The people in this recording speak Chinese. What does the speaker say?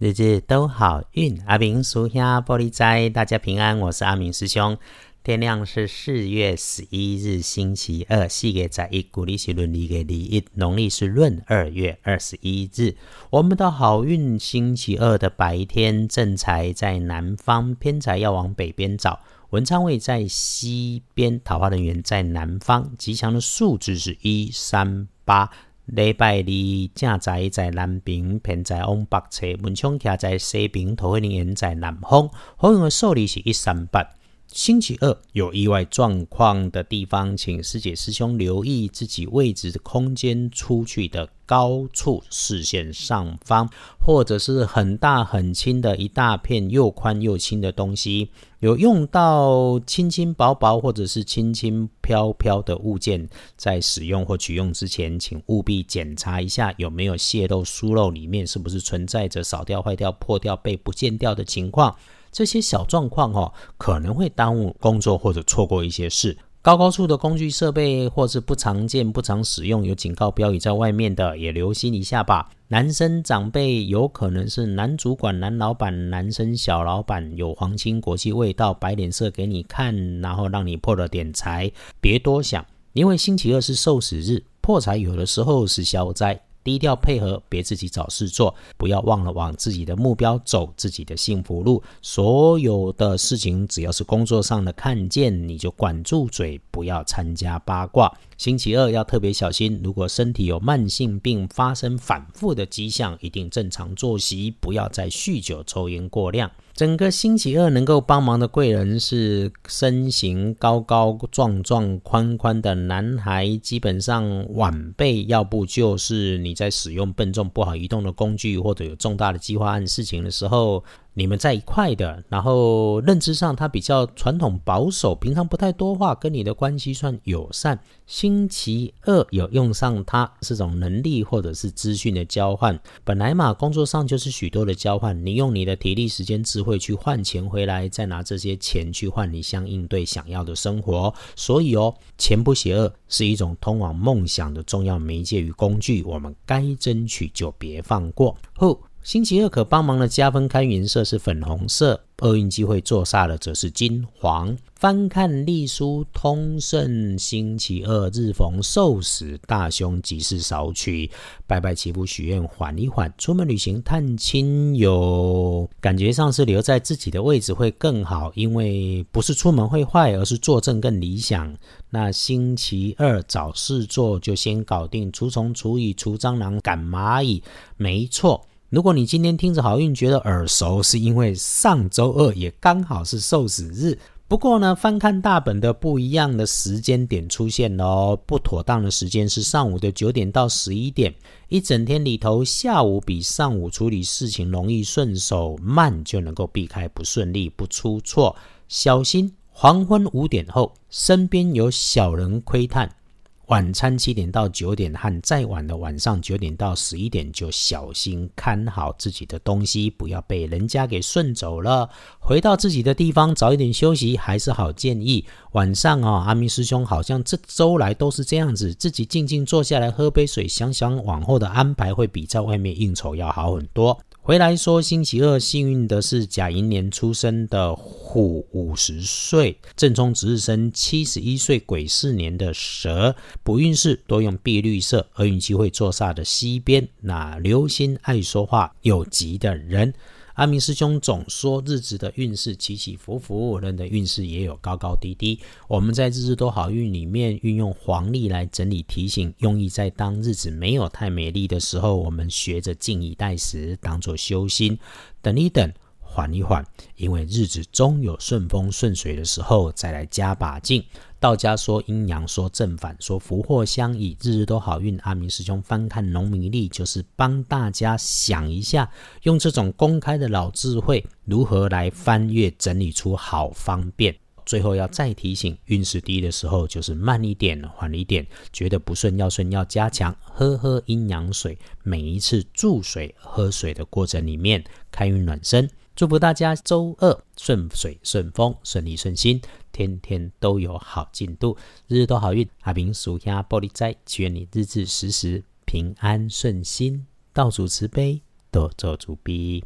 日日都好运，阿明属下玻璃斋，大家平安，我是阿明师兄。天亮是四月十一日，星期二，四月在一，古历是闰历的历一，农历是闰二月二十一日。我们的好运星期二的白天，正财在南方，偏财要往北边找。文昌位在西边，桃花人员在南方。吉祥的数字是一三八。礼拜二正在在南平，偏在往北侧；文昌徛在西平，桃园人在南方。好用的数字是一三八。星期二有意外状况的地方，请师姐师兄留意自己位置空间出去的高处，视线上方，或者是很大很轻的一大片又宽又轻的东西，有用到轻轻薄薄或者是轻轻飘飘的物件，在使用或取用之前，请务必检查一下有没有泄漏疏漏，里面是不是存在着少掉、坏掉、破掉、被不见掉的情况。这些小状况哦，可能会耽误工作或者错过一些事。高高处的工具设备或是不常见、不常使用，有警告标语在外面的，也留心一下吧。男生长辈有可能是男主管、男老板，男生小老板有皇亲国戚味道，摆脸色给你看，然后让你破了点财。别多想，因为星期二是受死日，破财有的时候是消灾。低调配合，别自己找事做，不要忘了往自己的目标走，自己的幸福路。所有的事情，只要是工作上的看见，你就管住嘴，不要参加八卦。星期二要特别小心，如果身体有慢性病发生反复的迹象，一定正常作息，不要再酗酒、抽烟过量。整个星期二能够帮忙的贵人是身形高高壮壮、宽宽的男孩，基本上晚辈，要不就是你在使用笨重不好移动的工具，或者有重大的计划案事情的时候。你们在一块的，然后认知上他比较传统保守，平常不太多话，跟你的关系算友善。星期二有用上它，是种能力或者是资讯的交换。本来嘛，工作上就是许多的交换，你用你的体力、时间、智慧去换钱回来，再拿这些钱去换你相应对想要的生活。所以哦，钱不邪恶，是一种通往梦想的重要媒介与工具，我们该争取就别放过。后。星期二可帮忙的加分开运色是粉红色，厄运机会坐煞的则是金黄。翻看历书通胜，星期二日逢受死，大凶吉事少取。拜拜祈福许愿缓一缓，出门旅行探亲友，感觉上是留在自己的位置会更好，因为不是出门会坏，而是坐正更理想。那星期二找事做就先搞定，除虫、除蚁、除蟑螂、赶蚂蚁，没错。如果你今天听着好运觉得耳熟，是因为上周二也刚好是受死日。不过呢，翻看大本的不一样的时间点出现喽，不妥当的时间是上午的九点到十一点。一整天里头，下午比上午处理事情容易顺手，慢就能够避开不顺利、不出错。小心黄昏五点后，身边有小人窥探。晚餐七点到九点和再晚的晚上九点到十一点，就小心看好自己的东西，不要被人家给顺走了。回到自己的地方，早一点休息还是好建议。晚上啊，阿明师兄好像这周来都是这样子，自己静静坐下来喝杯水，想想往后的安排，会比在外面应酬要好很多。回来说，星期二幸运的是甲寅年出生的虎，五十岁；正冲值日生七十一岁癸巳年的蛇。补运势多用碧绿色，而运机会坐煞的西边。那留心爱说话、有急的人。阿明师兄总说日子的运势起起伏伏，人的运势也有高高低低。我们在日日都好运里面运用黄历来整理提醒，用意在当日子没有太美丽的时候，我们学着静以待时，当做修心，等一等。缓一缓，因为日子终有顺风顺水的时候，再来加把劲。道家说阴阳，说正反，说福祸相依，日日都好运。阿明师兄翻看农民历，就是帮大家想一下，用这种公开的老智慧，如何来翻阅整理出好方便。最后要再提醒，运势低的时候，就是慢一点，缓一点。觉得不顺要顺，要加强，喝喝阴阳水。每一次注水、喝水的过程里面，开运暖身。祝福大家周二顺水顺风、顺利顺心，天天都有好进度，日日都好运。阿明属下玻璃斋，祈愿你日日时时平安顺心，道主慈悲，多做主逼。